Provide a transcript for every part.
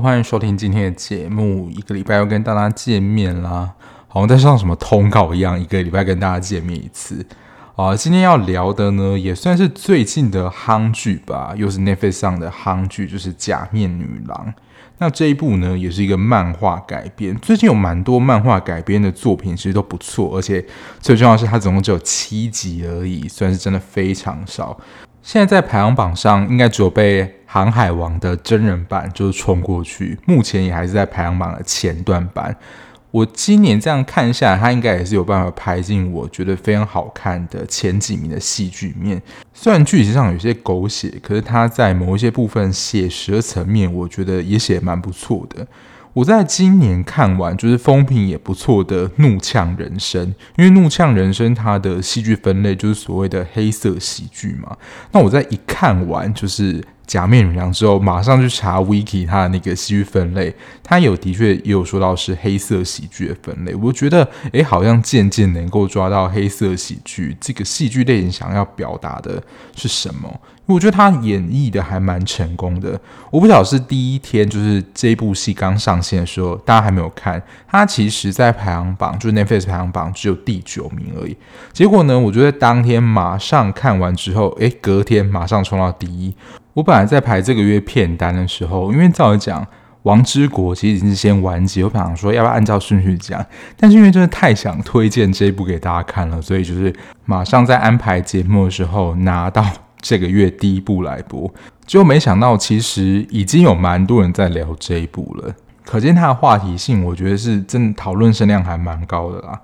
欢迎收听今天的节目。一个礼拜又跟大家见面啦，好像在上什么通告一样，一个礼拜跟大家见面一次。啊，今天要聊的呢，也算是最近的夯剧吧，又是 Netflix 上的夯剧，就是《假面女郎》。那这一部呢，也是一个漫画改编。最近有蛮多漫画改编的作品，其实都不错，而且最重要的是，它总共只有七集而已，算是真的非常少。现在在排行榜上，应该只有被《航海王》的真人版就是冲过去，目前也还是在排行榜的前段版。我今年这样看下来，它应该也是有办法排进我觉得非常好看的前几名的戏剧面。虽然剧情上有些狗血，可是它在某一些部分写实的层面，我觉得也写蛮不错的。我在今年看完就是风评也不错的《怒呛人生》，因为《怒呛人生》它的戏剧分类就是所谓的黑色喜剧嘛。那我在一看完就是。假面女郎之后，马上去查 Wiki 它的那个戏剧分类，它有的确也有说到是黑色喜剧的分类。我觉得，诶，好像渐渐能够抓到黑色喜剧这个戏剧类型想要表达的是什么。我觉得他演绎的还蛮成功的。我不晓得是第一天，就是这部戏刚上线的时候，大家还没有看。他其实，在排行榜，就是 Netflix 排行榜只有第九名而已。结果呢，我觉得当天马上看完之后，诶，隔天马上冲到第一。我本来在排这个月片单的时候，因为照理讲，《王之国》其实已经是先完结，我本来说要不要按照顺序讲，但是因为真的太想推荐这一部给大家看了，所以就是马上在安排节目的时候拿到这个月第一部来播。结果没想到，其实已经有蛮多人在聊这一部了，可见它的话题性，我觉得是真的讨论声量还蛮高的啦。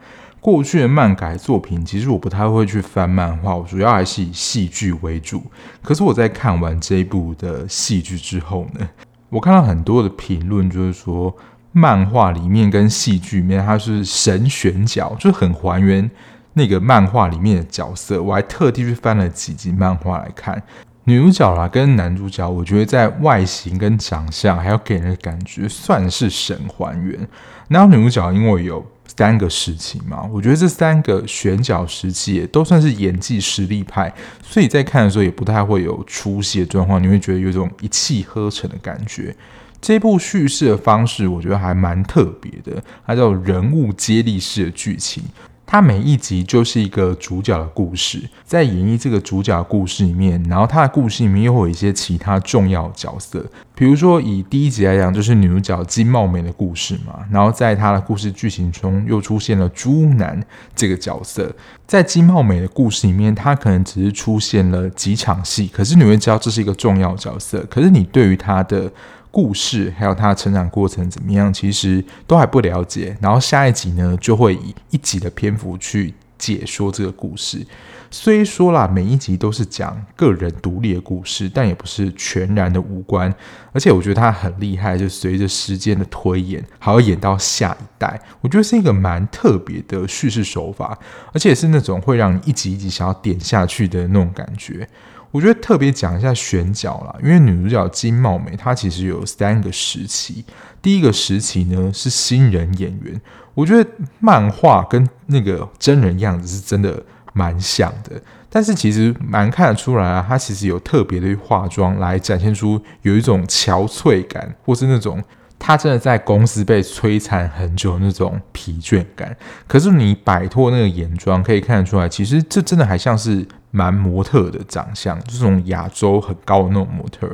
过去的漫改作品，其实我不太会去翻漫画，我主要还是以戏剧为主。可是我在看完这一部的戏剧之后呢，我看到很多的评论，就是说漫画里面跟戏剧里面它是神选角，就很还原那个漫画里面的角色。我还特地去翻了几集漫画来看，女主角啦跟男主角，我觉得在外形跟长相还有给人的感觉算是神还原。然后女主角因为有。三个时期嘛，我觉得这三个选角时期也都算是演技实力派，所以在看的时候也不太会有出戏的状况，你会觉得有种一气呵成的感觉。这部叙事的方式我觉得还蛮特别的，它叫人物接力式的剧情。它每一集就是一个主角的故事，在演绎这个主角的故事里面，然后他的故事里面又会有一些其他重要角色，比如说以第一集来讲，就是女主角金茂美的故事嘛，然后在她的故事剧情中又出现了猪男这个角色，在金茂美的故事里面，他可能只是出现了几场戏，可是你会知道这是一个重要角色，可是你对于他的。故事还有他的成长过程怎么样，其实都还不了解。然后下一集呢，就会以一集的篇幅去解说这个故事。虽说啦，每一集都是讲个人独立的故事，但也不是全然的无关。而且我觉得他很厉害，就随着时间的推演，还要演到下一代。我觉得是一个蛮特别的叙事手法，而且是那种会让你一集一集想要点下去的那种感觉。我觉得特别讲一下选角啦，因为女主角金茂美她其实有三个时期。第一个时期呢是新人演员，我觉得漫画跟那个真人样子是真的蛮像的，但是其实蛮看得出来啊，她其实有特别的化妆来展现出有一种憔悴感，或是那种他真的在公司被摧残很久那种疲倦感。可是你摆脱那个眼妆，可以看得出来，其实这真的还像是。蛮模特的长相，这种亚洲很高的那种模特。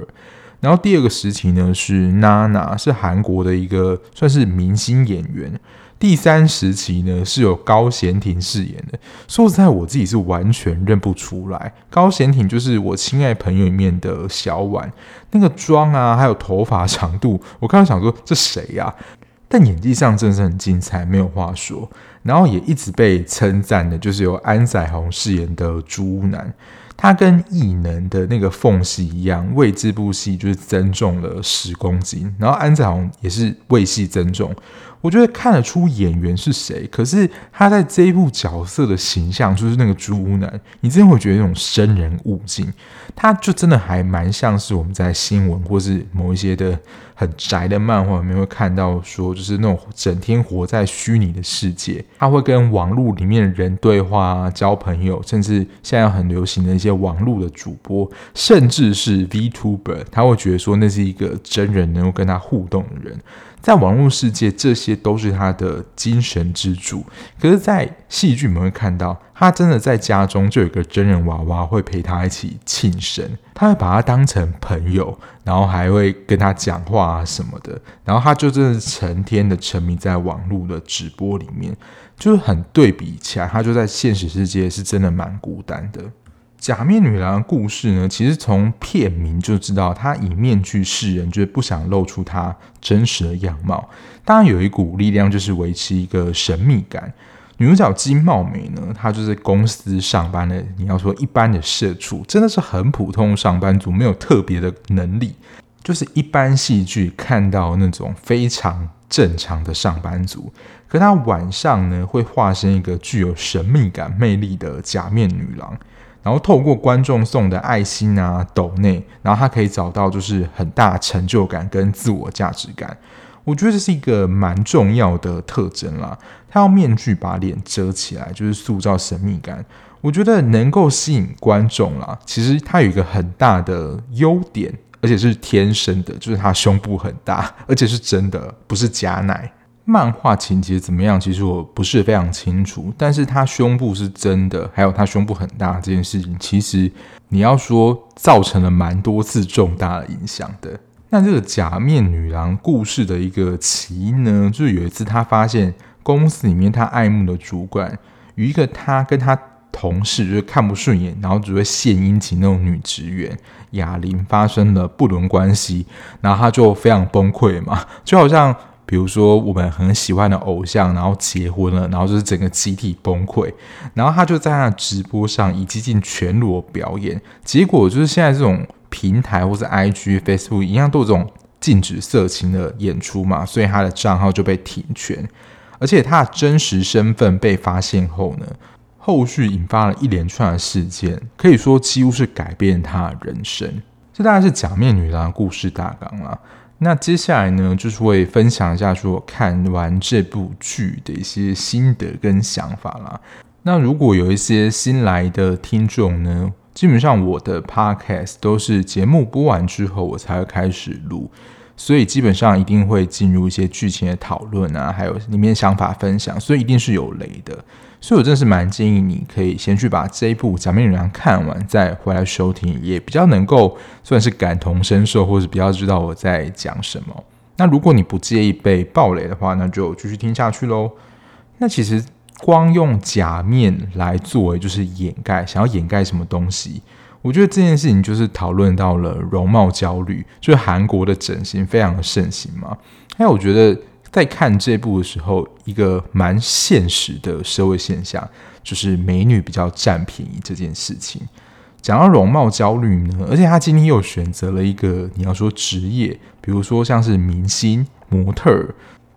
然后第二个时期呢是娜娜，是韩国的一个算是明星演员。第三时期呢是有高贤廷饰演的。说实在，我自己是完全认不出来。高贤廷就是我亲爱朋友里面的小婉，那个妆啊，还有头发长度，我刚刚想说这谁呀？但演技上真的是很精彩，没有话说。然后也一直被称赞的，就是由安宰弘饰演的猪男，他跟异能的那个缝隙一样，为这部戏就是增重了十公斤。然后安宰弘也是为戏增重，我觉得看得出演员是谁，可是他在这一部角色的形象就是那个猪男，你真的会觉得那种生人勿近，他就真的还蛮像是我们在新闻或是某一些的。很宅的漫画里面会看到说，就是那种整天活在虚拟的世界，他会跟网络里面的人对话，交朋友，甚至现在很流行的一些网络的主播，甚至是 VTuber，他会觉得说那是一个真人能够跟他互动的人。在网络世界，这些都是他的精神支柱。可是，在戏剧里面会看到，他真的在家中就有个真人娃娃会陪他一起庆生，他会把他当成朋友，然后还会跟他讲话啊什么的。然后他就真的成天的沉迷在网络的直播里面，就是很对比起来，他就在现实世界是真的蛮孤单的。假面女郎的故事呢，其实从片名就知道，她以面具示人，就是不想露出她真实的样貌。当然有一股力量，就是维持一个神秘感。女主角金茂美呢，她就是公司上班的，你要说一般的社畜，真的是很普通上班族，没有特别的能力，就是一般戏剧看到那种非常正常的上班族。可她晚上呢，会化身一个具有神秘感魅力的假面女郎。然后透过观众送的爱心啊、抖内，然后他可以找到就是很大成就感跟自我价值感。我觉得这是一个蛮重要的特征啦。他用面具把脸遮起来，就是塑造神秘感。我觉得能够吸引观众啦。其实他有一个很大的优点，而且是天生的，就是他胸部很大，而且是真的，不是假奶。漫画情节怎么样？其实我不是非常清楚，但是他胸部是真的，还有他胸部很大这件事情，其实你要说造成了蛮多次重大的影响的。那这个假面女郎故事的一个起因呢，就是有一次她发现公司里面她爱慕的主管与一个她跟她同事就是看不顺眼，然后只会献殷勤那种女职员雅玲发生了不伦关系，然后她就非常崩溃嘛，就好像。比如说，我们很喜欢的偶像，然后结婚了，然后就是整个集体崩溃，然后他就在他直播上以接近全裸表演，结果就是现在这种平台或者 IG、Facebook 一样都有这种禁止色情的演出嘛，所以他的账号就被停权，而且他的真实身份被发现后呢，后续引发了一连串的事件，可以说几乎是改变他的人生。这大概是假面女郎故事大纲了。那接下来呢，就是会分享一下说看完这部剧的一些心得跟想法啦。那如果有一些新来的听众呢，基本上我的 podcast 都是节目播完之后我才会开始录。所以基本上一定会进入一些剧情的讨论啊，还有里面想法分享，所以一定是有雷的。所以我真的是蛮建议你可以先去把这一部《假面女郎》看完，再回来收听，也比较能够算是感同身受，或是比较知道我在讲什么。那如果你不介意被爆雷的话，那就继续听下去喽。那其实光用假面来作为就是掩盖，想要掩盖什么东西？我觉得这件事情就是讨论到了容貌焦虑，就是韩国的整形非常的盛行嘛。还有，我觉得在看这部的时候，一个蛮现实的社会现象，就是美女比较占便宜这件事情。讲到容貌焦虑呢，而且他今天又选择了一个你要说职业，比如说像是明星、模特、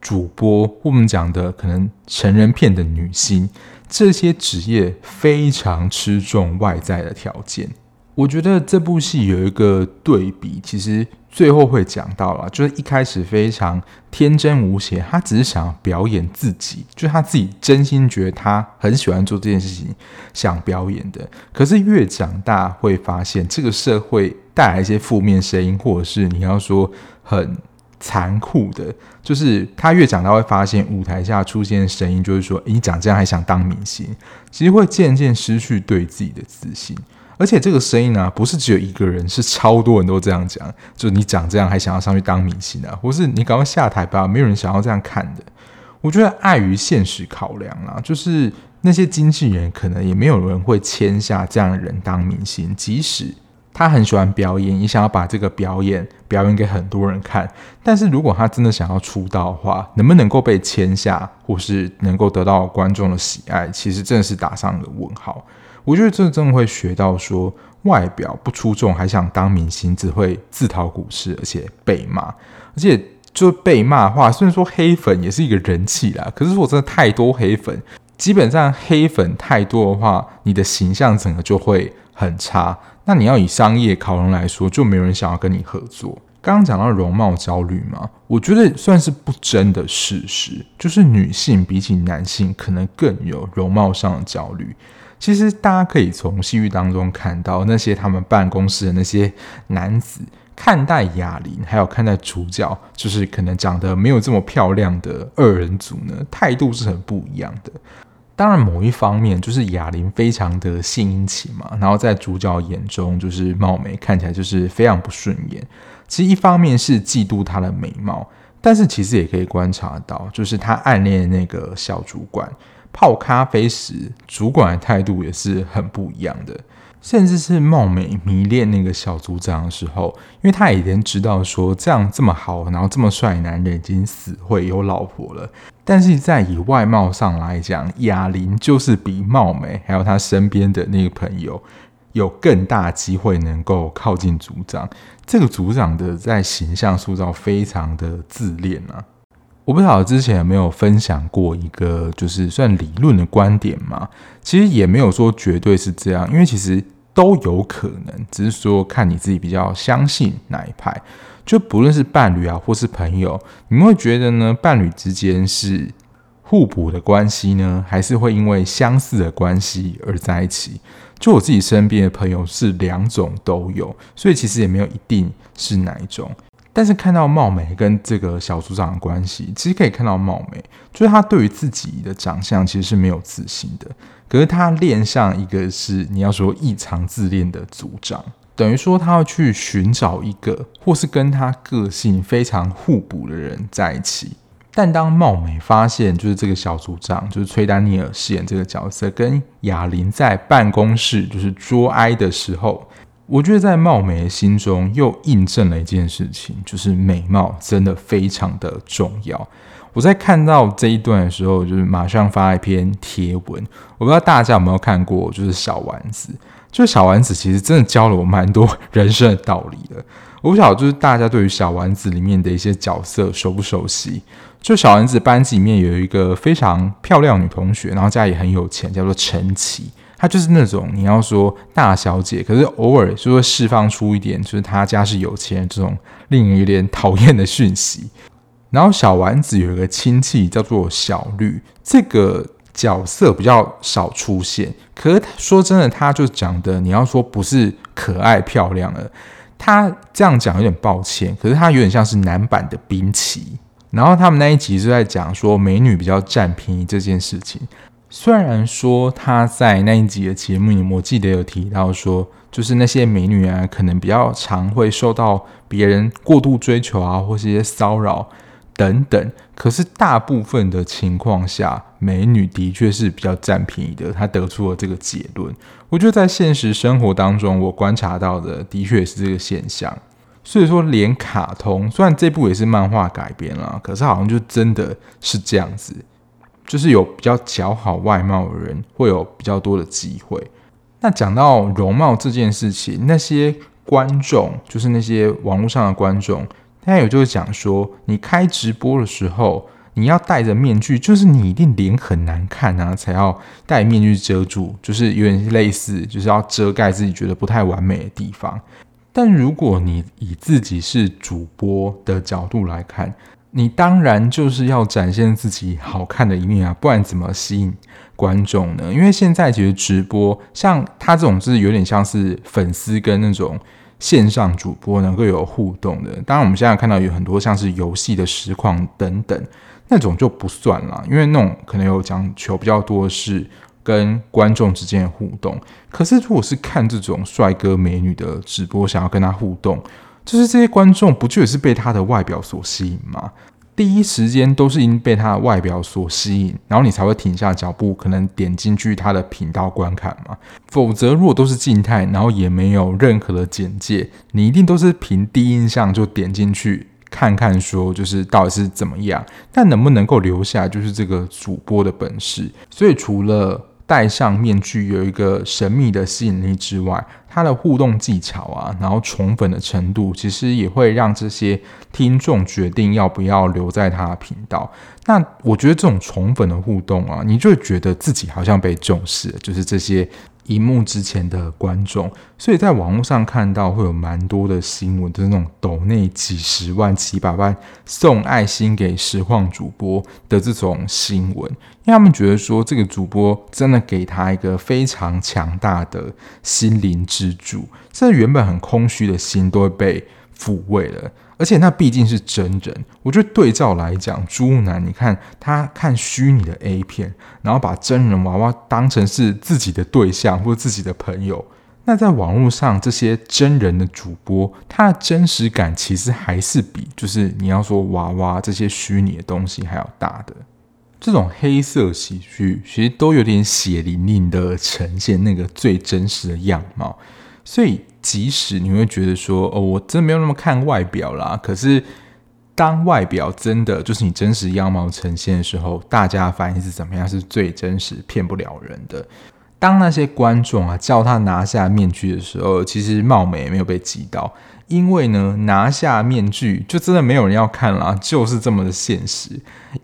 主播，我们讲的可能成人片的女星，这些职业非常吃重外在的条件。我觉得这部戏有一个对比，其实最后会讲到了，就是一开始非常天真无邪，他只是想要表演自己，就他自己真心觉得他很喜欢做这件事情，想表演的。可是越长大会发现，这个社会带来一些负面声音，或者是你要说很残酷的，就是他越长大会发现，舞台下出现声音就是说，你长这样还想当明星，其实会渐渐失去对自己的自信。而且这个声音呢、啊，不是只有一个人，是超多人都这样讲。就你长这样还想要上去当明星啊？或是你赶快下台吧，没有人想要这样看的。我觉得碍于现实考量啦，就是那些经纪人可能也没有人会签下这样的人当明星，即使他很喜欢表演，也想要把这个表演表演给很多人看。但是如果他真的想要出道的话，能不能够被签下，或是能够得到观众的喜爱，其实真的是打上了问号。我觉得这真的会学到说，外表不出众还想当明星，只会自讨苦吃，而且被骂。而且就被骂的话，虽然说黑粉也是一个人气啦，可是如果真的太多黑粉，基本上黑粉太多的话，你的形象整个就会很差。那你要以商业考量来说，就没有人想要跟你合作。刚刚讲到容貌焦虑嘛，我觉得算是不争的事实，就是女性比起男性可能更有容貌上的焦虑。其实大家可以从戏剧当中看到，那些他们办公室的那些男子看待哑铃，还有看待主角，就是可能长得没有这么漂亮的二人组呢，态度是很不一样的。当然，某一方面就是哑铃非常的性殷勤嘛，然后在主角眼中就是貌美，看起来就是非常不顺眼。其实一方面是嫉妒她的美貌，但是其实也可以观察到，就是他暗恋那个小主管泡咖啡时，主管的态度也是很不一样的。甚至是貌美迷恋那个小组长的时候，因为他已经知道说这样这么好，然后这么帅的男人已经死会有老婆了。但是在以外貌上来讲，哑铃就是比貌美还有他身边的那个朋友有更大机会能够靠近组长。这个组长的在形象塑造非常的自恋啊。我不知道之前有没有分享过一个就是算理论的观点嘛？其实也没有说绝对是这样，因为其实。都有可能，只是说看你自己比较相信哪一派。就不论是伴侣啊，或是朋友，你们会觉得呢？伴侣之间是互补的关系呢，还是会因为相似的关系而在一起？就我自己身边的朋友是两种都有，所以其实也没有一定是哪一种。但是看到貌美跟这个小组长的关系，其实可以看到貌美，就是他对于自己的长相其实是没有自信的。可是他恋上一个是你要说异常自恋的组长，等于说他要去寻找一个或是跟他个性非常互补的人在一起。但当貌美发现就是这个小组长就是崔丹尼尔饰演这个角色跟亚琳在办公室就是捉哀的时候。我觉得在貌美的心中又印证了一件事情，就是美貌真的非常的重要。我在看到这一段的时候，就是马上发一篇贴文。我不知道大家有没有看过，就是小丸子，就小丸子其实真的教了我蛮多人生的道理的。我不晓得就是大家对于小丸子里面的一些角色熟不熟悉？就小丸子班级里面有一个非常漂亮女同学，然后家里很有钱，叫做陈綺。她就是那种你要说大小姐，可是偶尔就会释放出一点，就是她家是有钱这种令人有点讨厌的讯息。然后小丸子有一个亲戚叫做小绿，这个角色比较少出现。可是说真的，他就讲的你要说不是可爱漂亮了，他这样讲有点抱歉。可是他有点像是男版的滨崎。然后他们那一集是在讲说美女比较占便宜这件事情。虽然说他在那一集的节目里，我记得有提到说，就是那些美女啊，可能比较常会受到别人过度追求啊，或是一些骚扰等等。可是大部分的情况下，美女的确是比较占便宜的。他得出了这个结论。我觉得在现实生活当中，我观察到的的确是这个现象。所以说，连卡通，虽然这部也是漫画改编了，可是好像就真的是这样子。就是有比较姣好外貌的人会有比较多的机会。那讲到容貌这件事情，那些观众就是那些网络上的观众，他有就是讲说，你开直播的时候，你要戴着面具，就是你一定脸很难看啊，才要戴面具遮住，就是有点类似，就是要遮盖自己觉得不太完美的地方。但如果你以自己是主播的角度来看，你当然就是要展现自己好看的一面啊，不然怎么吸引观众呢？因为现在其实直播像他这种，是有点像是粉丝跟那种线上主播能够有互动的。当然，我们现在看到有很多像是游戏的实况等等，那种就不算了，因为那种可能有讲求比较多是跟观众之间的互动。可是如果是看这种帅哥美女的直播，想要跟他互动。就是这些观众不就是被他的外表所吸引吗？第一时间都是因被他的外表所吸引，然后你才会停下脚步，可能点进去他的频道观看嘛。否则，如果都是静态，然后也没有任何的简介，你一定都是凭第一印象就点进去看看，说就是到底是怎么样。但能不能够留下，就是这个主播的本事。所以除了戴上面具有一个神秘的吸引力之外，他的互动技巧啊，然后宠粉的程度，其实也会让这些听众决定要不要留在他的频道。那我觉得这种宠粉的互动啊，你就会觉得自己好像被重视，就是这些荧幕之前的观众，所以在网络上看到会有蛮多的新闻，就是那种抖内几十万、几百万送爱心给实况主播的这种新闻，因为他们觉得说这个主播真的给他一个非常强大的心灵支柱，这原本很空虚的心都会被抚慰了。而且那毕竟是真人，我觉得对照来讲，猪男，你看他看虚拟的 A 片，然后把真人娃娃当成是自己的对象或自己的朋友，那在网络上这些真人的主播，他的真实感其实还是比就是你要说娃娃这些虚拟的东西还要大的。这种黑色喜剧其实都有点血淋淋的呈现那个最真实的样貌，所以。即使你会觉得说，哦，我真的没有那么看外表啦。可是，当外表真的就是你真实样貌呈现的时候，大家反应是怎么样？是最真实、骗不了人的。当那些观众啊叫他拿下面具的时候，其实貌美也没有被击倒，因为呢，拿下面具就真的没有人要看啦，就是这么的现实，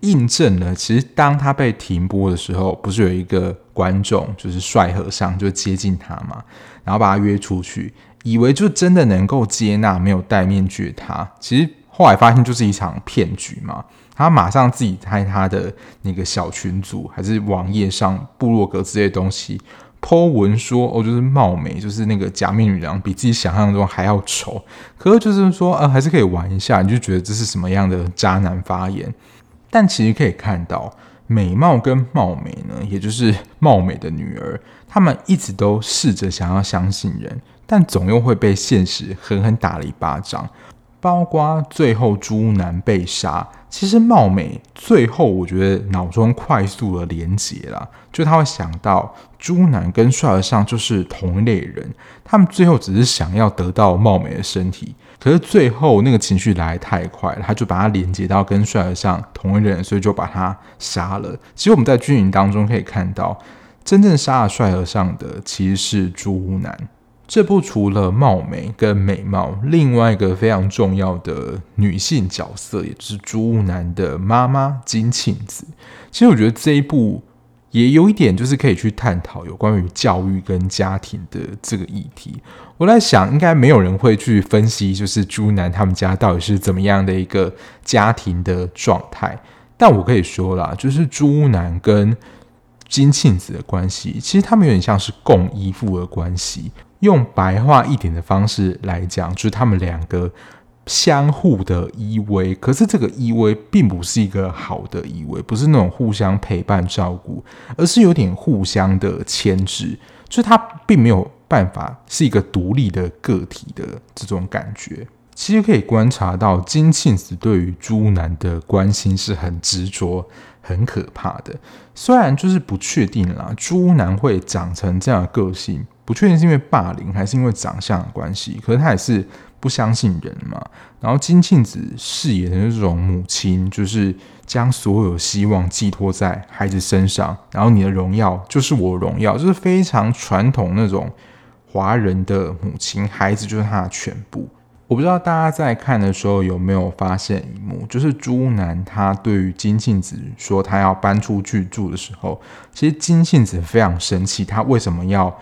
印证了其实当他被停播的时候，不是有一个观众就是帅和尚就接近他嘛，然后把他约出去。以为就真的能够接纳没有戴面具的他，其实后来发现就是一场骗局嘛。他马上自己在他的那个小群组还是网页上部落格之类的东西 po 文说哦，就是貌美，就是那个假面女郎比自己想象中还要丑。可是就是说，呃，还是可以玩一下，你就觉得这是什么样的渣男发言？但其实可以看到，美貌跟貌美呢，也就是貌美的女儿，他们一直都试着想要相信人。但总又会被现实狠狠打了一巴掌，包括最后猪男被杀。其实貌美最后，我觉得脑中快速的连结了，就他会想到猪男跟帅和尚就是同一类人，他们最后只是想要得到貌美的身体，可是最后那个情绪来太快了，他就把他连接到跟帅和尚同一类人，所以就把他杀了。其实我们在剧情当中可以看到，真正杀了帅和尚的其实是猪男。这部除了貌美跟美貌，另外一个非常重要的女性角色，也就是猪男的妈妈金庆子。其实我觉得这一部也有一点，就是可以去探讨有关于教育跟家庭的这个议题。我在想，应该没有人会去分析，就是猪男他们家到底是怎么样的一个家庭的状态。但我可以说啦，就是猪男跟金庆子的关系，其实他们有点像是共依附的关系。用白话一点的方式来讲，就是他们两个相互的依偎。可是这个依偎并不是一个好的依偎，不是那种互相陪伴照顾，而是有点互相的牵制。就是他并没有办法是一个独立的个体的这种感觉。其实可以观察到，金庆子对于猪男的关心是很执着、很可怕的。虽然就是不确定啦，猪男会长成这样的个性。不确定是因为霸凌还是因为长相的关系，可是他也是不相信人嘛。然后金庆子饰演的那种母亲，就是将所有希望寄托在孩子身上，然后你的荣耀就是我荣耀，就是非常传统那种华人的母亲，孩子就是他的全部。我不知道大家在看的时候有没有发现一幕，就是猪男他对于金庆子说他要搬出去住的时候，其实金庆子非常生气，他为什么要？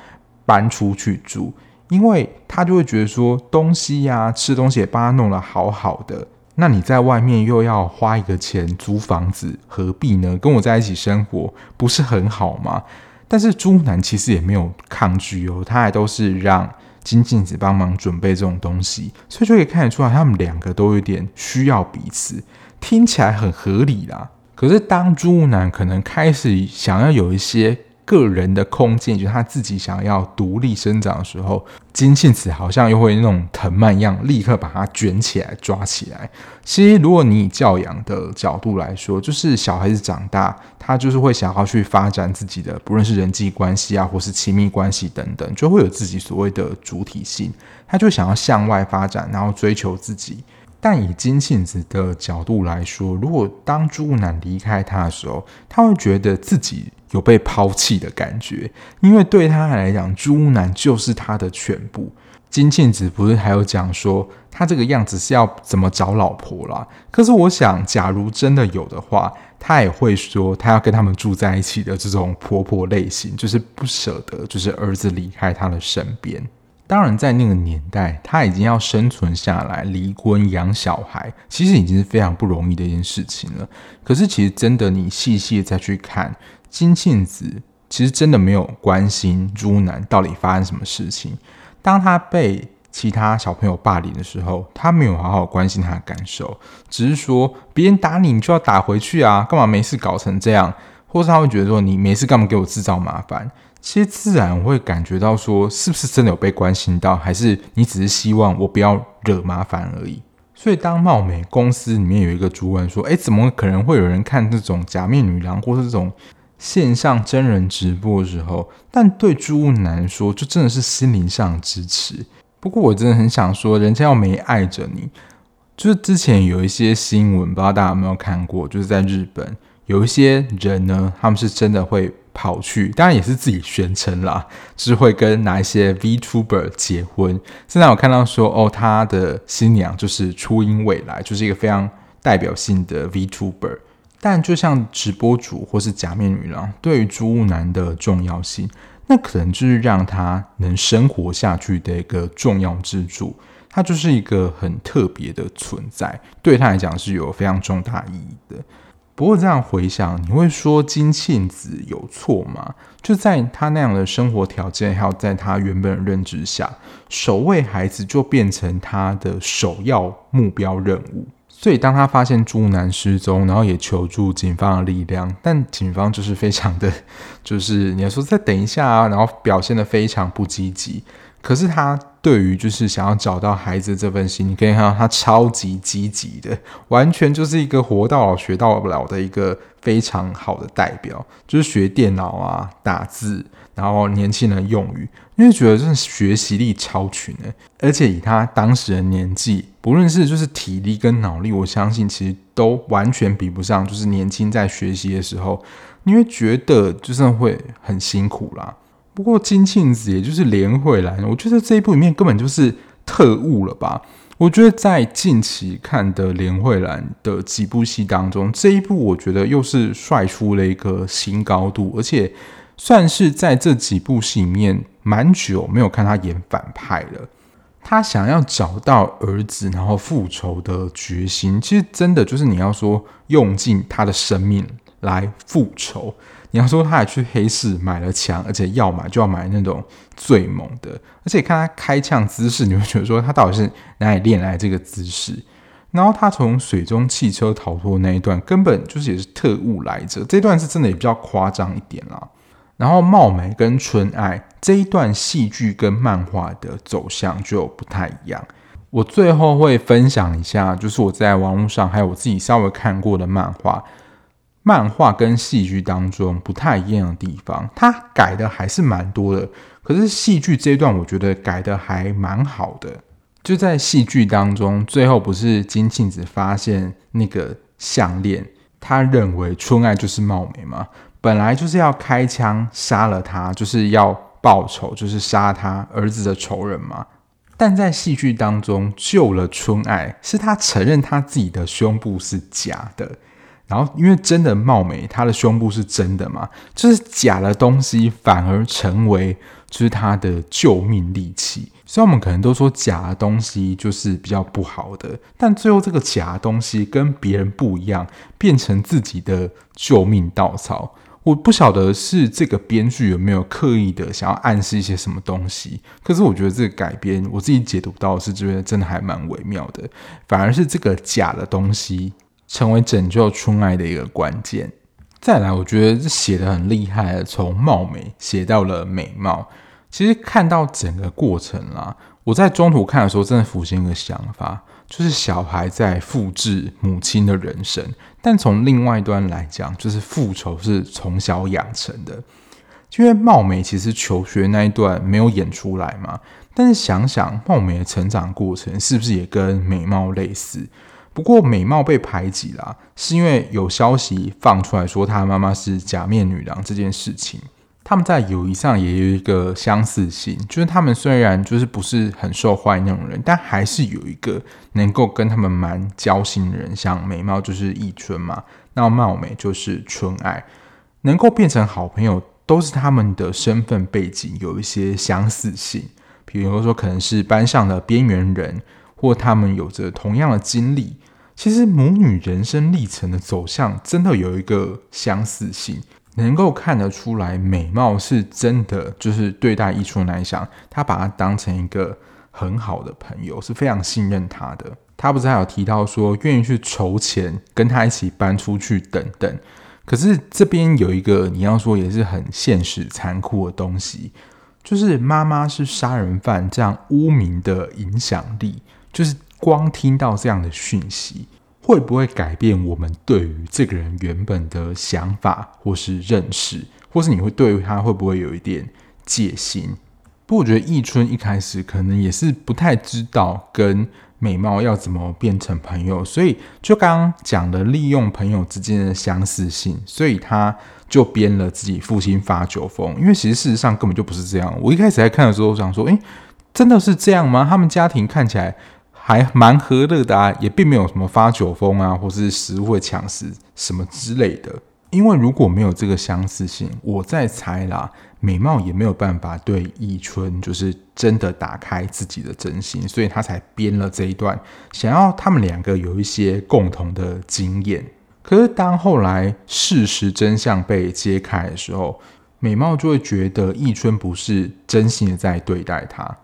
搬出去住，因为他就会觉得说东西呀、吃东西也帮他弄得好好的，那你在外面又要花一个钱租房子，何必呢？跟我在一起生活不是很好吗？但是猪男其实也没有抗拒哦，他还都是让金庆子帮忙准备这种东西，所以就可以看得出来，他们两个都有点需要彼此，听起来很合理啦。可是当猪男可能开始想要有一些。个人的空间，就是他自己想要独立生长的时候，金庆子好像又会那种藤蔓一样，立刻把它卷起来、抓起来。其实，如果你以教养的角度来说，就是小孩子长大，他就是会想要去发展自己的，不论是人际关系啊，或是亲密关系等等，就会有自己所谓的主体性，他就想要向外发展，然后追求自己。但以金庆子的角度来说，如果当猪男离开他的时候，他会觉得自己有被抛弃的感觉，因为对他来讲，猪男就是他的全部。金庆子不是还有讲说，他这个样子是要怎么找老婆啦？可是我想，假如真的有的话，他也会说他要跟他们住在一起的这种婆婆类型，就是不舍得，就是儿子离开他的身边。当然，在那个年代，他已经要生存下来，离婚养小孩，其实已经是非常不容易的一件事情了。可是，其实真的，你细细再去看，金庆子其实真的没有关心朱南到底发生什么事情。当他被其他小朋友霸凌的时候，他没有好好关心他的感受，只是说别人打你，你就要打回去啊，干嘛没事搞成这样？或是他会觉得说你没事干嘛给我制造麻烦？其实自然会感觉到说，是不是真的有被关心到，还是你只是希望我不要惹麻烦而已？所以当貌美公司里面有一个主管说：“哎，怎么可能会有人看这种假面女郎或是这种线上真人直播的时候？”但对朱南说，就真的是心灵上支持。不过我真的很想说，人家要没爱着你，就是之前有一些新闻，不知道大家有没有看过，就是在日本有一些人呢，他们是真的会。跑去，当然也是自己宣称啦，是会跟哪一些 VTuber 结婚。现在我看到说，哦，他的新娘就是初音未来，就是一个非常代表性的 VTuber。但就像直播主或是假面女郎，对于朱南的重要性，那可能就是让他能生活下去的一个重要支柱。他就是一个很特别的存在，对他来讲是有非常重大意义的。不过这样回想，你会说金庆子有错吗？就在他那样的生活条件，还有在他原本的认知下，守卫孩子就变成他的首要目标任务。所以当他发现朱南失踪，然后也求助警方的力量，但警方就是非常的，就是你要说再等一下啊，然后表现得非常不积极。可是他对于就是想要找到孩子这份心，你可以看到他超级积极的，完全就是一个活到老学到老的一个非常好的代表，就是学电脑啊、打字，然后年轻人用语，因为觉得这学习力超群的，而且以他当时的年纪，不论是就是体力跟脑力，我相信其实都完全比不上，就是年轻在学习的时候，你会觉得就是会很辛苦啦。不过金庆子也就是连慧兰，我觉得这一部里面根本就是特务了吧？我觉得在近期看的连慧兰的几部戏当中，这一部我觉得又是帅出了一个新高度，而且算是在这几部戏里面蛮久没有看他演反派了。他想要找到儿子，然后复仇的决心，其实真的就是你要说用尽他的生命来复仇。你要说他还去黑市买了枪，而且要买就要买那种最猛的，而且看他开枪姿势，你会觉得说他到底是哪里练来这个姿势？然后他从水中汽车逃脱那一段，根本就是也是特务来着，这段是真的也比较夸张一点啦。然后貌美跟纯爱这一段戏剧跟漫画的走向就不太一样。我最后会分享一下，就是我在网络上还有我自己稍微看过的漫画。漫画跟戏剧当中不太一样的地方，它改的还是蛮多的。可是戏剧这一段，我觉得改的还蛮好的。就在戏剧当中，最后不是金庆子发现那个项链，他认为春爱就是貌美吗，本来就是要开枪杀了他，就是要报仇，就是杀他儿子的仇人嘛。但在戏剧当中救了春爱，是他承认他自己的胸部是假的。然后，因为真的貌美，她的胸部是真的嘛，就是假的东西反而成为就是她的救命利器。虽然，我们可能都说假的东西就是比较不好的，但最后这个假的东西跟别人不一样，变成自己的救命稻草。我不晓得是这个编剧有没有刻意的想要暗示一些什么东西，可是我觉得这个改编我自己解读到是这边真的还蛮微妙的，反而是这个假的东西。成为拯救春爱的一个关键。再来，我觉得这写得很厉害，从貌美写到了美貌。其实看到整个过程啦，我在中途看的时候，真的浮现一个想法，就是小孩在复制母亲的人生。但从另外一端来讲，就是复仇是从小养成的。因为貌美其实求学那一段没有演出来嘛，但是想想貌美的成长过程，是不是也跟美貌类似？不过美貌被排挤啦，是因为有消息放出来说她妈妈是假面女郎这件事情。他们在友谊上也有一个相似性，就是他们虽然就是不是很受欢迎那种人，但还是有一个能够跟他们蛮交心的人，像美貌就是一春嘛，那貌美就是春爱，能够变成好朋友，都是他们的身份背景有一些相似性，比如说可能是班上的边缘人，或他们有着同样的经历。其实母女人生历程的走向真的有一个相似性。能够看得出来，美貌是真的，就是对待义春来讲，他把他当成一个很好的朋友，是非常信任他的。他不是还有提到说愿意去筹钱跟他一起搬出去等等。可是这边有一个你要说也是很现实残酷的东西，就是妈妈是杀人犯这样污名的影响力，就是光听到这样的讯息。会不会改变我们对于这个人原本的想法，或是认识，或是你会对他会不会有一点戒心？不过我觉得义春一开始可能也是不太知道跟美貌要怎么变成朋友，所以就刚刚讲的利用朋友之间的相似性，所以他就编了自己父亲发酒疯。因为其实事实上根本就不是这样。我一开始在看的时候，我想说，诶，真的是这样吗？他们家庭看起来。还蛮和乐的啊，也并没有什么发酒疯啊，或是食物会抢食什么之类的。因为如果没有这个相似性，我在猜啦，美貌也没有办法对易春就是真的打开自己的真心，所以他才编了这一段，想要他们两个有一些共同的经验。可是当后来事实真相被揭开的时候，美貌就会觉得易春不是真心的在对待他。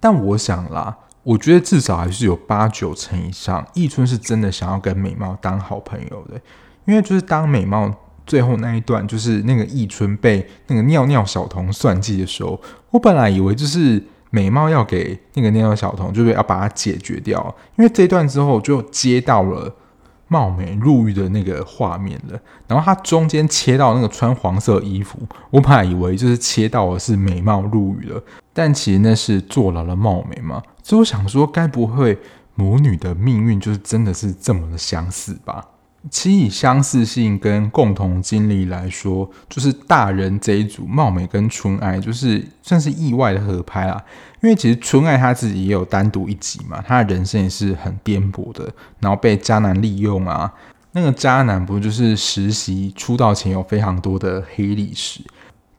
但我想啦。我觉得至少还是有八九成以上，义春是真的想要跟美貌当好朋友的。因为就是当美貌最后那一段，就是那个义春被那个尿尿小童算计的时候，我本来以为就是美貌要给那个尿尿小童，就是要把它解决掉。因为这一段之后就接到了貌美入狱的那个画面了，然后他中间切到那个穿黄色衣服，我本来以为就是切到的是美貌入狱了，但其实那是坐牢的貌美嘛。所以我想说，该不会母女的命运就是真的是这么的相似吧？其以相似性跟共同经历来说，就是大人这一组貌美跟春爱，就是算是意外的合拍啦。因为其实春爱他自己也有单独一集嘛，他的人生也是很颠簸的，然后被渣男利用啊。那个渣男不就是实习出道前有非常多的黑历史？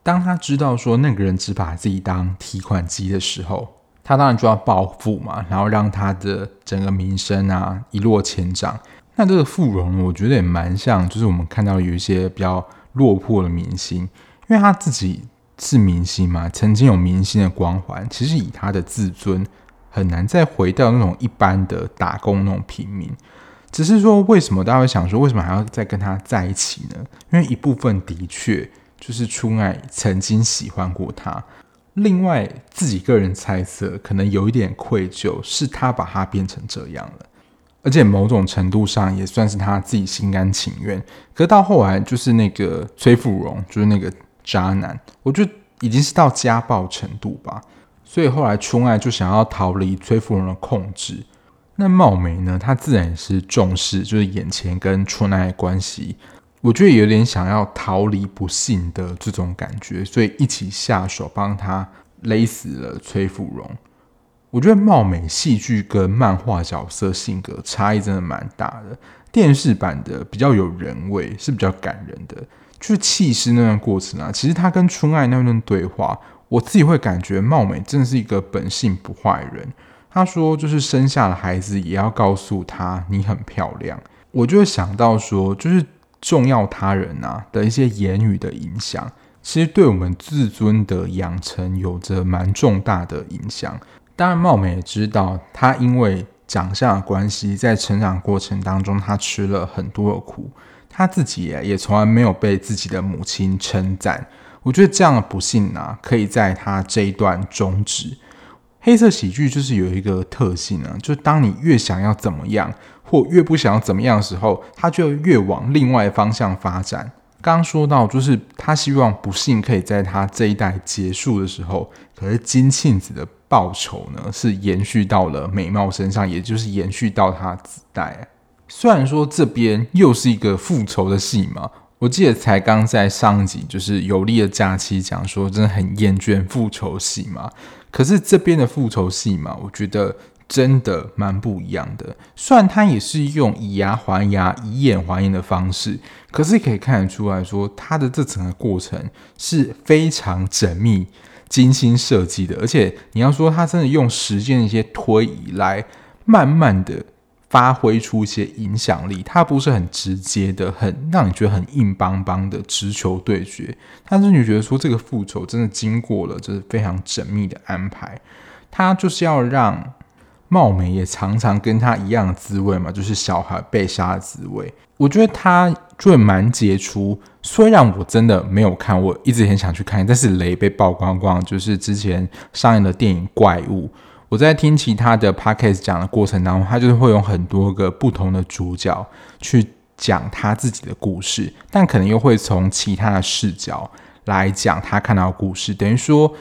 当他知道说那个人只把自己当提款机的时候。他当然就要报复嘛，然后让他的整个名声啊一落千丈。那这个富荣，我觉得也蛮像，就是我们看到有一些比较落魄的明星，因为他自己是明星嘛，曾经有明星的光环，其实以他的自尊，很难再回到那种一般的打工那种平民。只是说，为什么大家会想说，为什么还要再跟他在一起呢？因为一部分的确就是出爱曾经喜欢过他。另外，自己个人猜测，可能有一点愧疚，是他把他变成这样了，而且某种程度上也算是他自己心甘情愿。可到后来，就是那个崔富荣，就是那个渣男，我觉得已经是到家暴程度吧。所以后来春爱就想要逃离崔富荣的控制。那茂美呢，她自然也是重视，就是眼前跟春爱的关系。我觉得有点想要逃离不幸的这种感觉，所以一起下手帮他勒死了崔富荣。我觉得貌美戏剧跟漫画角色性格差异真的蛮大的。电视版的比较有人味，是比较感人的。就是弃尸那段过程啊，其实他跟春爱那段对话，我自己会感觉貌美真的是一个本性不坏人。他说，就是生下了孩子也要告诉他你很漂亮。我就会想到说，就是。重要他人啊的一些言语的影响，其实对我们自尊的养成有着蛮重大的影响。当然，貌美也知道，她因为长相的关系，在成长过程当中，她吃了很多的苦。她自己也从来没有被自己的母亲称赞。我觉得这样的不幸啊，可以在她这一段终止。黑色喜剧就是有一个特性啊，就是当你越想要怎么样，或越不想要怎么样的时候，他就越往另外方向发展。刚刚说到，就是他希望不幸可以在他这一代结束的时候，可是金庆子的报仇呢，是延续到了美貌身上，也就是延续到他子代。虽然说这边又是一个复仇的戏嘛，我记得才刚在上集就是有利的假期讲说，真的很厌倦复仇戏嘛。可是这边的复仇戏嘛，我觉得真的蛮不一样的。虽然他也是用以牙还牙、以眼还眼的方式，可是可以看得出来说，他的这整个过程是非常缜密、精心设计的。而且你要说他真的用时间的一些推移来慢慢的。发挥出一些影响力，他不是很直接的，很让你觉得很硬邦邦的直球对决。但是你觉得说这个复仇真的经过了就是非常缜密的安排，他就是要让貌美也常常跟他一样的滋味嘛，就是小孩被杀的滋味。我觉得他就会蛮杰出，虽然我真的没有看，我一直很想去看，但是雷被曝光光，就是之前上映的电影《怪物》。我在听其他的 podcast 讲的过程当中，他就是会有很多个不同的主角去讲他自己的故事，但可能又会从其他的视角来讲他看到的故事。等于说，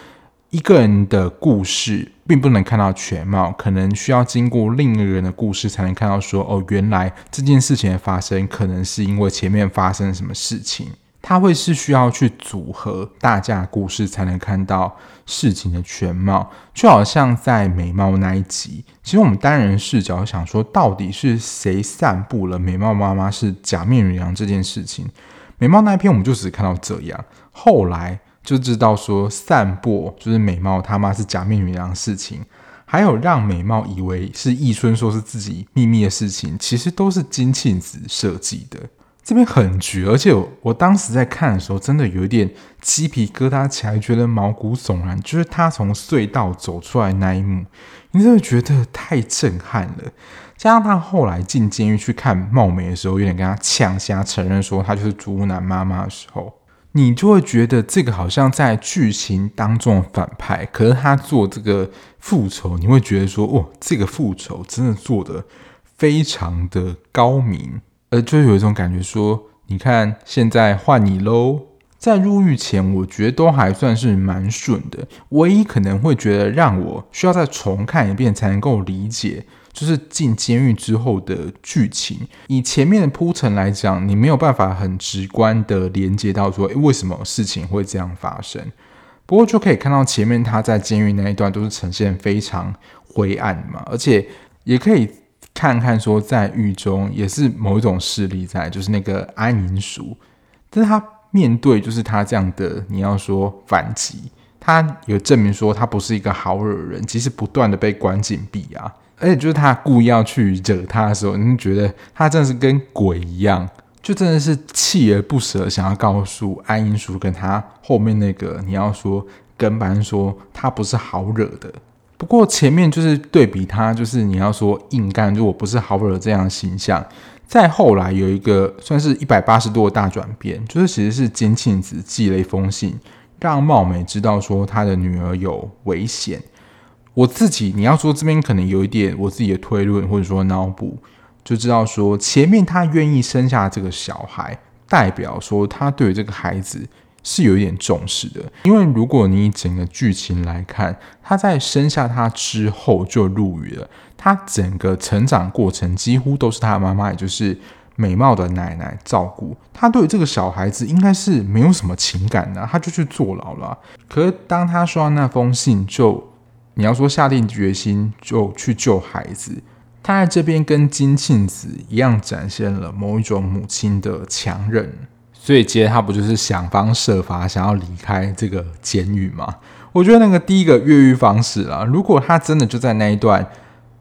一个人的故事并不能看到全貌，可能需要经过另一个人的故事才能看到说，哦，原来这件事情的发生，可能是因为前面发生了什么事情。他会是需要去组合大家的故事才能看到事情的全貌，就好像在美貌那一集，其实我们单人视角想说，到底是谁散布了美貌妈妈是假面女郎这件事情？美貌那一篇我们就只看到这样，后来就知道说散播就是美貌他妈是假面女郎的事情，还有让美貌以为是义春说是自己秘密的事情，其实都是金庆子设计的。这边很绝，而且我，我当时在看的时候，真的有一点鸡皮疙瘩起来，觉得毛骨悚然。就是他从隧道走出来那一幕，你真的觉得太震撼了。加上他后来进监狱去看貌美的时候，有点跟他呛瞎承认说他就是竹南妈妈的时候，你就会觉得这个好像在剧情当中反派，可是他做这个复仇，你会觉得说，哦，这个复仇真的做得非常的高明。呃，就有一种感觉说，你看现在换你喽。在入狱前，我觉得都还算是蛮顺的。唯一可能会觉得让我需要再重看一遍才能够理解，就是进监狱之后的剧情。以前面的铺陈来讲，你没有办法很直观的连接到说，诶，为什么事情会这样发生？不过就可以看到前面他在监狱那一段都是呈现非常灰暗嘛，而且也可以。看看说，在狱中也是某一种势力在，就是那个安宁署，但是他面对就是他这样的，你要说反击，他有证明说他不是一个好惹人，即使不断的被关禁闭啊，而且就是他故意要去惹他的时候，你觉得他真的是跟鬼一样，就真的是锲而不舍，想要告诉安银淑跟他后面那个你要说跟班说他不是好惹的。不过前面就是对比他，就是你要说硬干，如果不是好惹这样的形象，再后来有一个算是一百八十度的大转变，就是其实是金庆子寄了一封信，让貌美知道说他的女儿有危险。我自己你要说这边可能有一点我自己的推论或者说脑补，就知道说前面他愿意生下这个小孩，代表说他对这个孩子。是有一点重视的，因为如果你整个剧情来看，他在生下他之后就入狱了，他整个成长过程几乎都是他妈妈，也就是美貌的奶奶照顾。他对这个小孩子应该是没有什么情感的，他就去坐牢了。可是当他收到那封信，就你要说下定决心就去救孩子，他在这边跟金庆子一样，展现了某一种母亲的强韧。所以接着他不就是想方设法想要离开这个监狱吗？我觉得那个第一个越狱方式啊，如果他真的就在那一段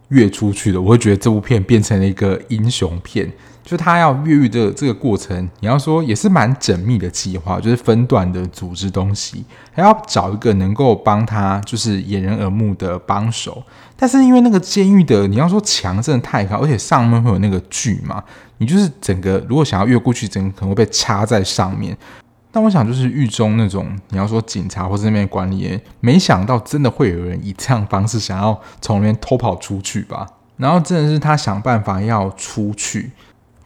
越出去了，我会觉得这部片变成了一个英雄片。就他要越狱的这个过程，你要说也是蛮缜密的计划，就是分段的组织东西，还要找一个能够帮他就是掩人耳目的帮手。但是因为那个监狱的你要说墙真的太高，而且上面会有那个锯嘛，你就是整个如果想要越过去，整个可能会被插在上面。但我想就是狱中那种你要说警察或者那边管理员，没想到真的会有人以这样方式想要从那边偷跑出去吧？然后真的是他想办法要出去。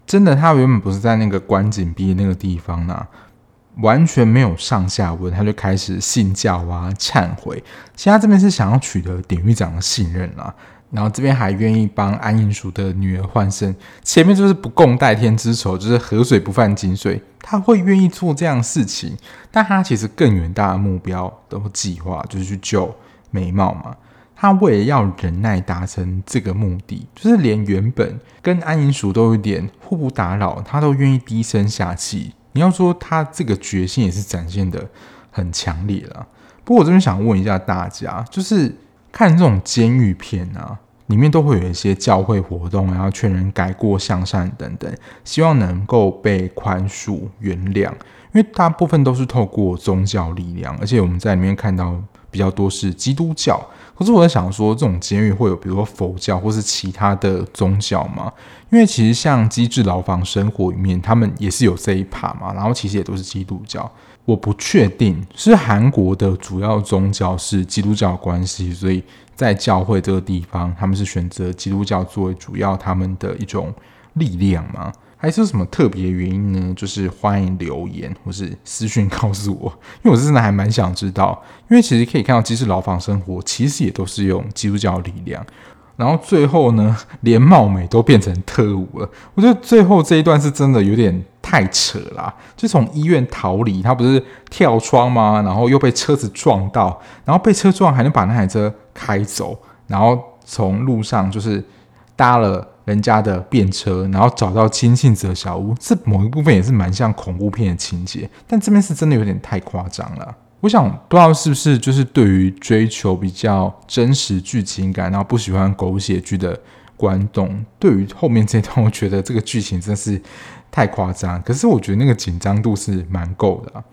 真的，他原本不是在那个关禁闭那个地方呢、完全没有上下文，他就开始信教啊、忏悔。其实他这边是想要取得典狱长的信任啊。然后这边还愿意帮安银淑的女儿换肾，前面就是不共戴天之仇，就是河水不犯井水，他会愿意做这样事情，但他其实更远大的目标的计划就是去救美貌嘛。他为了要忍耐达成这个目的，就是连原本跟安银淑都有点互不打扰，他都愿意低声下气。你要说他这个决心也是展现得很强烈了。不过我这边想问一下大家，就是。看这种监狱片啊，里面都会有一些教会活动，然后劝人改过向善等等，希望能够被宽恕原谅。因为大部分都是透过宗教力量，而且我们在里面看到比较多是基督教。可是我在想说，这种监狱会有比如说佛教或是其他的宗教吗？因为其实像《机智牢房生活》里面，他们也是有这一趴嘛，然后其实也都是基督教。我不确定是韩国的主要宗教是基督教关系，所以在教会这个地方，他们是选择基督教作为主要他们的一种力量吗？还是有什么特别原因呢？就是欢迎留言或是私讯告诉我，因为我真的还蛮想知道。因为其实可以看到，即使牢房生活其实也都是用基督教力量。然后最后呢，连貌美都变成特务了。我觉得最后这一段是真的有点太扯了。就从医院逃离，他不是跳窗吗？然后又被车子撞到，然后被车撞还能把那台车开走，然后从路上就是搭了人家的便车，然后找到金庆子的小屋。这某一部分也是蛮像恐怖片的情节，但这边是真的有点太夸张了。我想不知道是不是就是对于追求比较真实剧情感，然后不喜欢狗血剧的观众，对于后面这段，我觉得这个剧情真是太夸张。可是我觉得那个紧张度是蛮够的。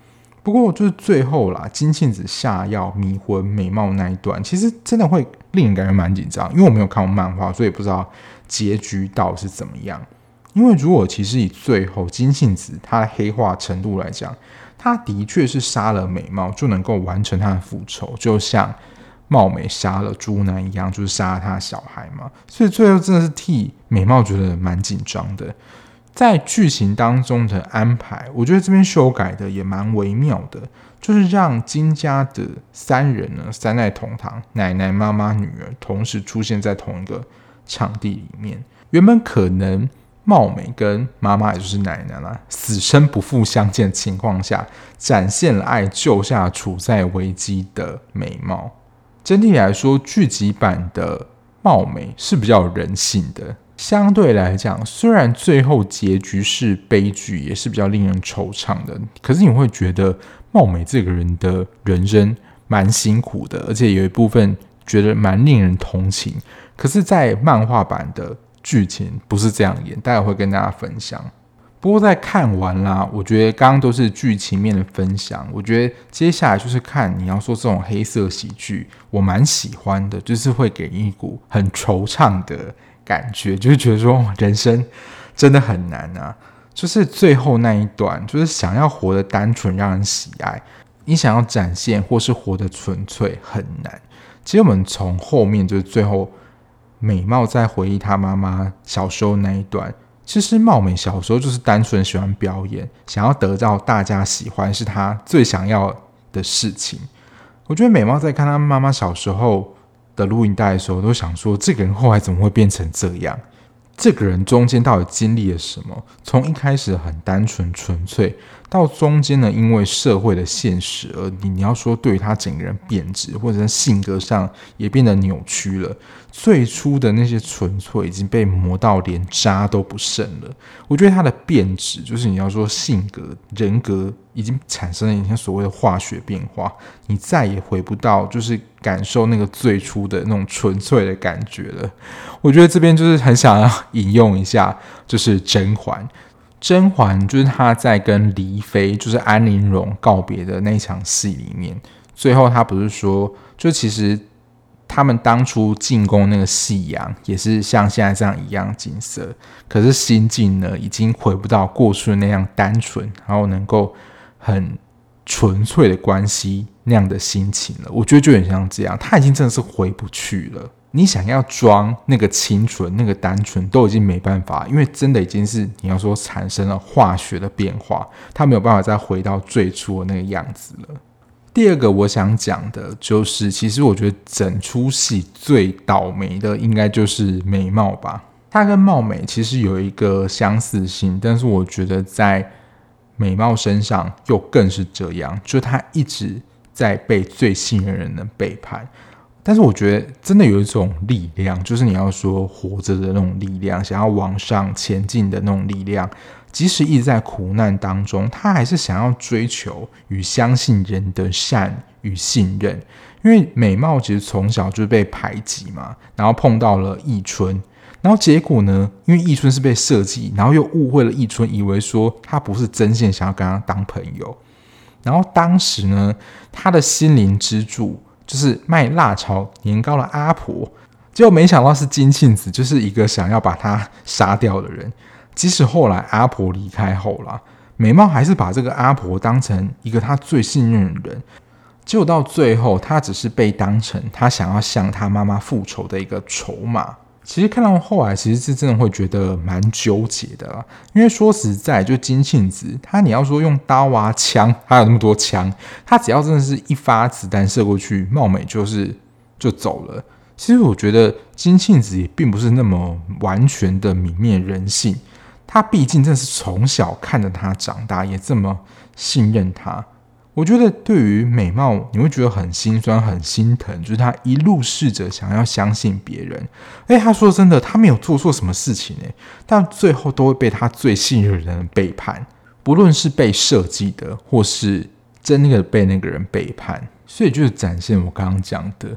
不过就是最后啦，金庆子下药迷昏美貌那一段，其实真的会令人感觉蛮紧张。因为我没有看过漫画，所以不知道结局到底是怎么样。因为如果其实以最后金信子她的黑化程度来讲，他的确是杀了美貌就能够完成他的复仇，就像貌美杀了猪男一样，就是杀了他的小孩嘛。所以最后真的是替美貌觉得蛮紧张的。在剧情当中的安排，我觉得这边修改的也蛮微妙的，就是让金家的三人呢，三代同堂，奶奶、妈妈、女儿同时出现在同一个场地里面。原本可能。貌美跟妈妈，也就是奶奶啦，死生不复相见的情况下，展现了爱，救下处在危机的美貌。整体来说，剧集版的貌美是比较人性的。相对来讲，虽然最后结局是悲剧，也是比较令人惆怅的，可是你会觉得貌美这个人的人生蛮辛苦的，而且有一部分觉得蛮令人同情。可是，在漫画版的。剧情不是这样演，待会会跟大家分享。不过在看完啦，我觉得刚刚都是剧情面的分享。我觉得接下来就是看你要说这种黑色喜剧，我蛮喜欢的，就是会给一股很惆怅的感觉，就是觉得说人生真的很难啊。就是最后那一段，就是想要活得单纯，让人喜爱，你想要展现或是活得纯粹很难。其实我们从后面就是最后。美貌在回忆她妈妈小时候那一段，其实貌美小时候就是单纯喜欢表演，想要得到大家喜欢是她最想要的事情。我觉得美貌在看她妈妈小时候的录音带的时候，都想说这个人后来怎么会变成这样？这个人中间到底经历了什么？从一开始很单纯纯粹，到中间呢，因为社会的现实而你你要说对他整个人变质，或者是性格上也变得扭曲了。最初的那些纯粹已经被磨到连渣都不剩了。我觉得他的变质，就是你要说性格人格已经产生了一些所谓的化学变化，你再也回不到就是感受那个最初的那种纯粹的感觉了。我觉得这边就是很想要引用一下，就是甄嬛。甄嬛就是她在跟离妃，就是安陵容告别的那场戏里面，最后她不是说，就其实他们当初进宫那个夕阳也是像现在这样一样景色，可是心境呢，已经回不到过去的那样单纯，然后能够很纯粹的关系那样的心情了。我觉得就很像这样，他已经真的是回不去了。你想要装那个清纯、那个单纯，都已经没办法，因为真的已经是你要说产生了化学的变化，它没有办法再回到最初的那个样子了。第二个我想讲的就是，其实我觉得整出戏最倒霉的应该就是美貌吧。她跟貌美其实有一个相似性，但是我觉得在美貌身上又更是这样，就她一直在被最信任的人的背叛。但是我觉得真的有一种力量，就是你要说活着的那种力量，想要往上前进的那种力量。即使一直在苦难当中，他还是想要追求与相信人的善与信任。因为美貌其实从小就被排挤嘛，然后碰到了易春，然后结果呢，因为易春是被设计，然后又误会了易春，以为说他不是真心想要跟他当朋友。然后当时呢，他的心灵支柱就是卖辣炒年糕的阿婆，结果没想到是金庆子，就是一个想要把她杀掉的人。即使后来阿婆离开后了，美貌还是把这个阿婆当成一个他最信任的人，结果到最后，他只是被当成他想要向他妈妈复仇的一个筹码。其实看到后来，其实是真的会觉得蛮纠结的啦。因为说实在，就金庆子，他你要说用刀啊枪，还有那么多枪，他只要真的是一发子弹射过去，貌美就是就走了。其实我觉得金庆子也并不是那么完全的泯灭人性。他毕竟真的是从小看着他长大，也这么信任他。我觉得对于美貌，你会觉得很心酸、很心疼，就是他一路试着想要相信别人。哎，他说真的，他没有做错什么事情哎，但最后都会被他最信任的人背叛，不论是被设计的，或是真的被那个人背叛。所以就是展现我刚刚讲的，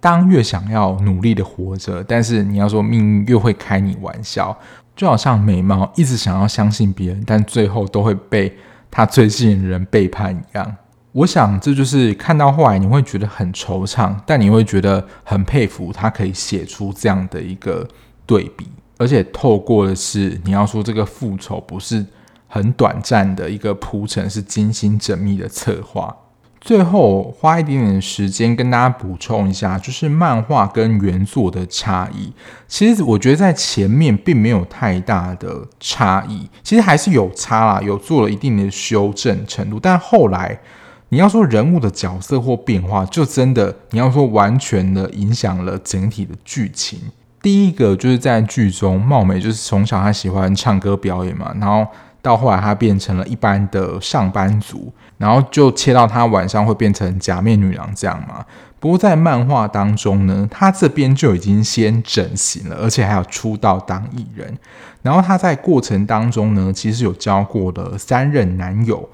当越想要努力的活着，但是你要说命运越会开你玩笑。就好像美貌一直想要相信别人，但最后都会被他最信任人背叛一样。我想这就是看到后来你会觉得很惆怅，但你会觉得很佩服他可以写出这样的一个对比，而且透过的是你要说这个复仇不是很短暂的一个铺陈，是精心缜密的策划。最后花一点点时间跟大家补充一下，就是漫画跟原作的差异。其实我觉得在前面并没有太大的差异，其实还是有差啦，有做了一定的修正程度。但后来你要说人物的角色或变化，就真的你要说完全的影响了整体的剧情。第一个就是在剧中，貌美就是从小她喜欢唱歌表演嘛，然后。到后来，她变成了一般的上班族，然后就切到她晚上会变成假面女郎这样嘛。不过在漫画当中呢，她这边就已经先整形了，而且还有出道当艺人。然后她在过程当中呢，其实有交过了三任男友，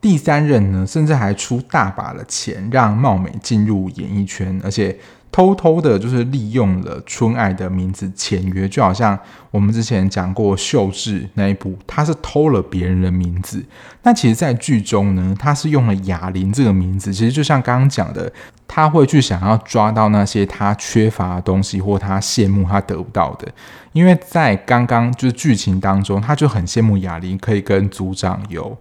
第三任呢，甚至还出大把的钱让貌美进入演艺圈，而且。偷偷的，就是利用了春爱的名字签约，就好像我们之前讲过秀智那一部，他是偷了别人的名字。那其实，在剧中呢，他是用了雅玲这个名字。其实就像刚刚讲的，他会去想要抓到那些他缺乏的东西，或他羡慕他得不到的。因为在刚刚就是剧情当中，他就很羡慕雅玲可以跟组长有。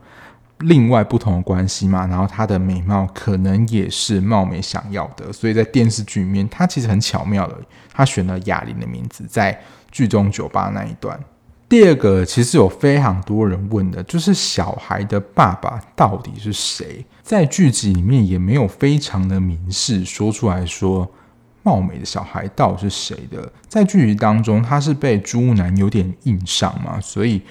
另外不同的关系嘛，然后她的美貌可能也是貌美想要的，所以在电视剧里面，她其实很巧妙的，她选了雅玲的名字在剧中酒吧那一段。第二个，其实有非常多人问的，就是小孩的爸爸到底是谁？在剧集里面也没有非常的明示说出来说，貌美的小孩到底是谁的。在剧集当中，他是被猪男有点硬上嘛，所以。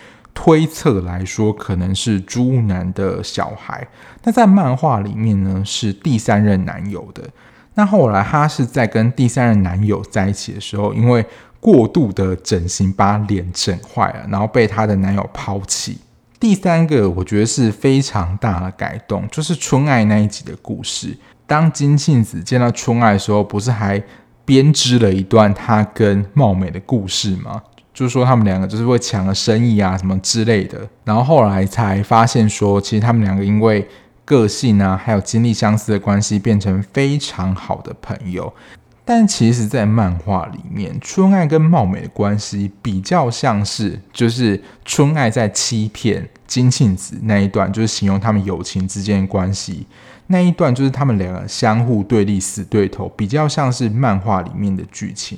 推测来说，可能是猪男的小孩。那在漫画里面呢，是第三任男友的。那后来他是在跟第三任男友在一起的时候，因为过度的整形把脸整坏了，然后被他的男友抛弃。第三个，我觉得是非常大的改动，就是春爱那一集的故事。当金庆子见到春爱的时候，不是还编织了一段她跟貌美的故事吗？就是说，他们两个就是会抢了生意啊，什么之类的。然后后来才发现说，其实他们两个因为个性啊，还有经历相似的关系，变成非常好的朋友。但其实，在漫画里面，春爱跟貌美的关系比较像是，就是春爱在欺骗金庆子那一段，就是形容他们友情之间的关系那一段，就是他们两个相互对立、死对头，比较像是漫画里面的剧情。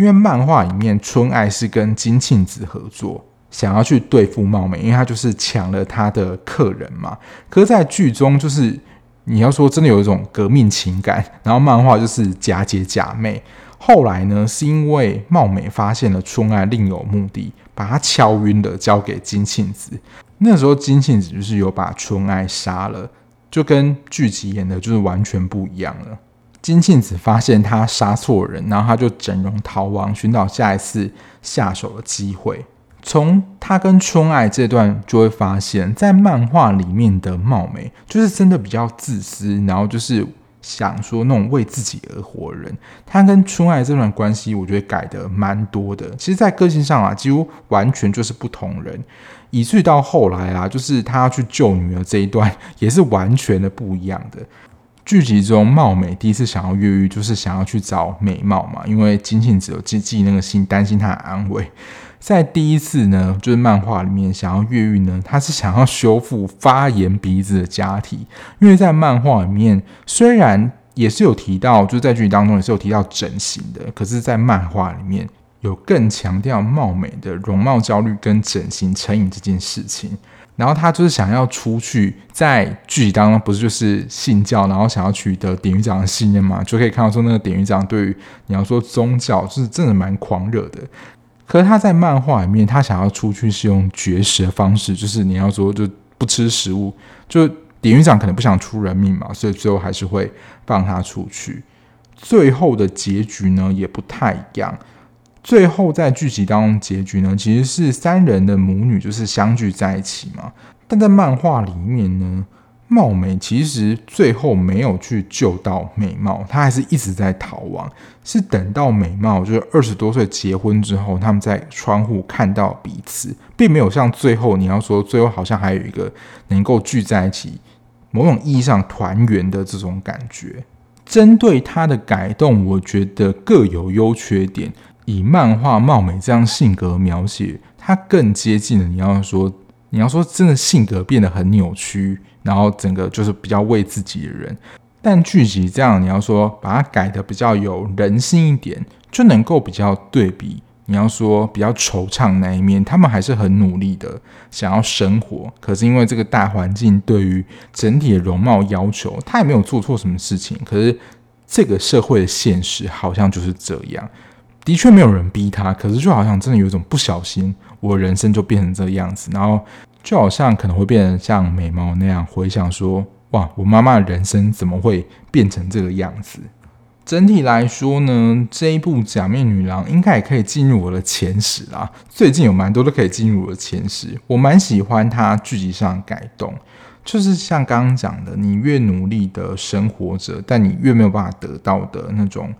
因为漫画里面春爱是跟金庆子合作，想要去对付貌美，因为他就是抢了他的客人嘛。可是在剧中，就是你要说真的有一种革命情感，然后漫画就是假姐假妹。后来呢，是因为茂美发现了春爱另有目的，把他敲晕了，交给金庆子。那时候金庆子就是有把春爱杀了，就跟剧集演的就是完全不一样了。金庆子发现他杀错人，然后他就整容逃亡，寻找下一次下手的机会。从他跟春爱这段就会发现，在漫画里面的茂美就是真的比较自私，然后就是。想说那种为自己而活的人，他跟春爱这段关系，我觉得改得蛮多的。其实，在个性上啊，几乎完全就是不同人。以至于到后来啊，就是他要去救女儿这一段，也是完全的不一样的。剧集中，貌美第一次想要越狱，就是想要去找美貌嘛，因为金庆子有寄寄那个信，担心他的安危。在第一次呢，就是漫画里面想要越狱呢，他是想要修复发炎鼻子的假体，因为在漫画里面虽然也是有提到，就是在剧当中也是有提到整形的，可是，在漫画里面有更强调貌美的容貌焦虑跟整形成瘾这件事情。然后他就是想要出去，在剧集当中不是就是信教，然后想要取得典狱长的信任嘛，就可以看到说那个典狱长对于你要说宗教就是真的蛮狂热的。可是他在漫画里面，他想要出去是用绝食的方式，就是你要说就不吃食物，就典狱长可能不想出人命嘛，所以最后还是会放他出去。最后的结局呢也不太一样，最后在剧集当中结局呢其实是三人的母女就是相聚在一起嘛，但在漫画里面呢。茂美其实最后没有去救到美貌，她还是一直在逃亡。是等到美貌就是二十多岁结婚之后，他们在窗户看到彼此，并没有像最后你要说最后好像还有一个能够聚在一起，某种意义上团圆的这种感觉。针对他的改动，我觉得各有优缺点。以漫画貌美这样性格描写，他更接近了你要说你要说真的性格变得很扭曲。然后整个就是比较为自己的人，但剧集这样，你要说把它改得比较有人性一点，就能够比较对比。你要说比较惆怅那一面，他们还是很努力的想要生活，可是因为这个大环境对于整体的容貌要求，他也没有做错什么事情。可是这个社会的现实好像就是这样，的确没有人逼他，可是就好像真的有一种不小心，我人生就变成这样子，然后。就好像可能会变成像美猫那样回想说：“哇，我妈妈的人生怎么会变成这个样子？”整体来说呢，这一部《假面女郎》应该也可以进入我的前十啦。最近有蛮多都可以进入我的前十，我蛮喜欢它剧集上改动，就是像刚刚讲的，你越努力的生活着，但你越没有办法得到的那种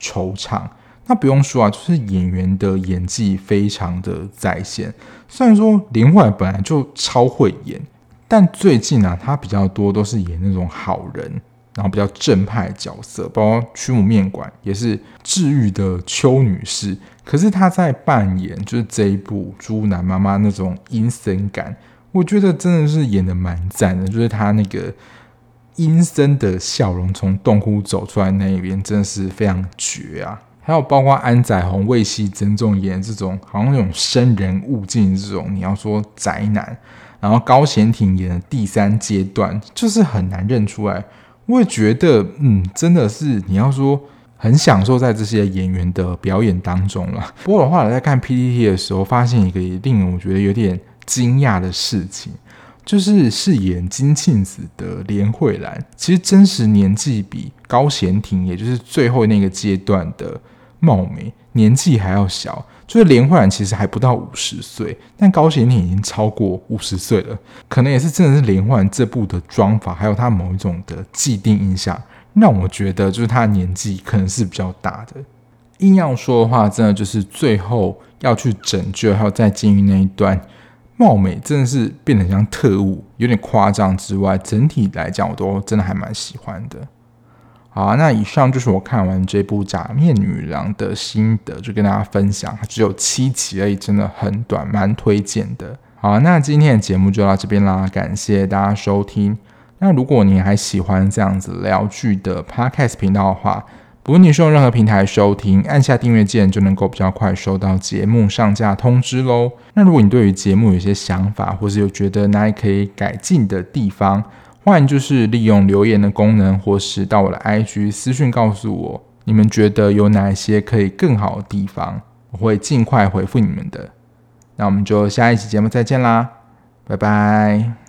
惆怅。那不用说啊，就是演员的演技非常的在线。虽然说林慧本来就超会演，但最近啊，他比较多都是演那种好人，然后比较正派角色，包括驱魔面馆也是治愈的邱女士。可是他在扮演就是这一部猪男妈妈那种阴森感，我觉得真的是演得蛮赞的。就是他那个阴森的笑容从洞窟走出来那一边，真的是非常绝啊！还有包括安宰弘、魏熙珍这种演这种好像那种生人勿近这种，你要说宅男，然后高贤挺演的第三阶段就是很难认出来。我也觉得，嗯，真的是你要说很享受在这些演员的表演当中了。不过的话，我在看 PPT 的时候，发现一个也令我觉得有点惊讶的事情，就是饰演金庆子的连慧兰，其实真实年纪比高贤挺，也就是最后那个阶段的。貌美年纪还要小，就是连慧兰其实还不到五十岁，但高贤挺已经超过五十岁了，可能也是真的是连慧兰这部的妆法，还有他某一种的既定印象，让我觉得就是他的年纪可能是比较大的。硬要说的话，真的就是最后要去拯救，还有在监狱那一段，貌美真的是变得像特务，有点夸张之外，整体来讲我都真的还蛮喜欢的。好，那以上就是我看完这部《假面女郎》的心得，就跟大家分享。只有七集而已，真的很短，蛮推荐的。好，那今天的节目就到这边啦，感谢大家收听。那如果你还喜欢这样子聊剧的 Podcast 频道的话，不论你是用任何平台收听，按下订阅键就能够比较快收到节目上架通知喽。那如果你对于节目有些想法，或是有觉得哪里可以改进的地方，换就是利用留言的功能，或是到我的 IG 私讯告诉我，你们觉得有哪些可以更好的地方，我会尽快回复你们的。那我们就下一期节目再见啦，拜拜。